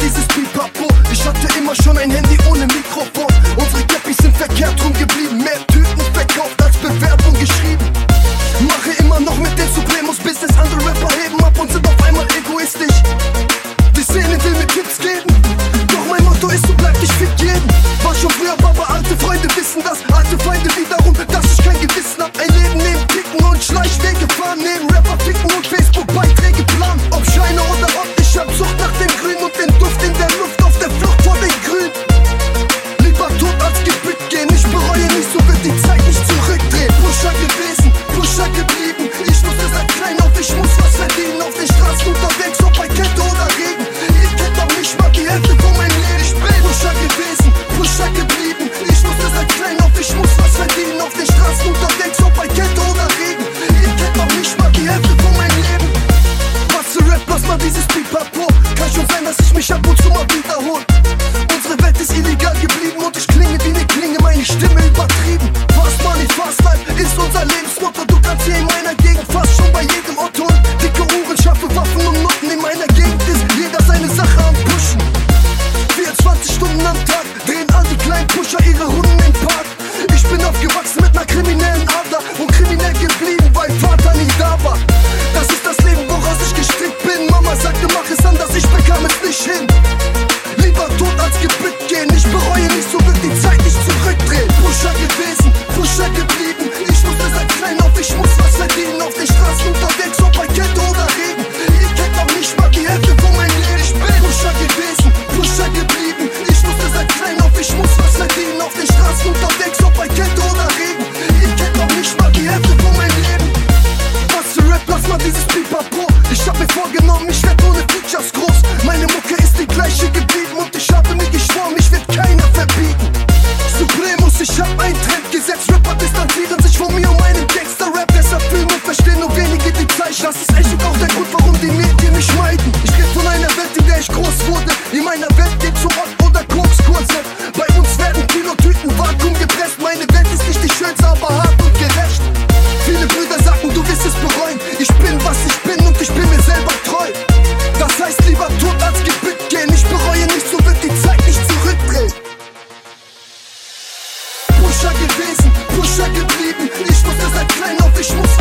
dieses Beat kaputt. Ich hatte immer schon ein Handy ohne Mikrofon. aufgewachsen mit einer kriminellen Ader und kriminell geblieben, weil Vater nie da war. Das ist das Leben, woraus ich gestrickt bin. Mama sagte, mach es anders, ich bekam es nicht hin. Lieber tot als gebückt gehen, ich bereue nicht, so wird die Zeit nicht zurückdrehen. Pusher gewesen, Pusher geblieben, ich musste seit klein auf, ich muss was verdienen, auf den Straßen unterwegs, auf schnell auf, ich muss